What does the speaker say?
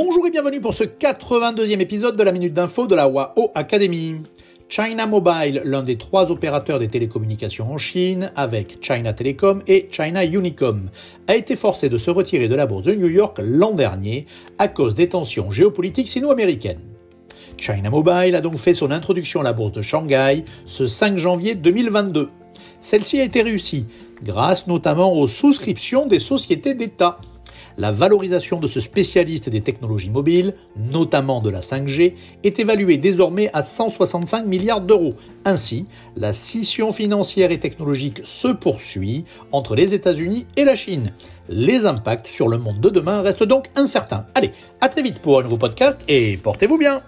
Bonjour et bienvenue pour ce 82e épisode de la Minute d'Info de la WAO Academy. China Mobile, l'un des trois opérateurs des télécommunications en Chine, avec China Telecom et China Unicom, a été forcé de se retirer de la bourse de New York l'an dernier à cause des tensions géopolitiques sino-américaines. China Mobile a donc fait son introduction à la bourse de Shanghai ce 5 janvier 2022. Celle-ci a été réussie grâce notamment aux souscriptions des sociétés d'État. La valorisation de ce spécialiste des technologies mobiles, notamment de la 5G, est évaluée désormais à 165 milliards d'euros. Ainsi, la scission financière et technologique se poursuit entre les États-Unis et la Chine. Les impacts sur le monde de demain restent donc incertains. Allez, à très vite pour un nouveau podcast et portez-vous bien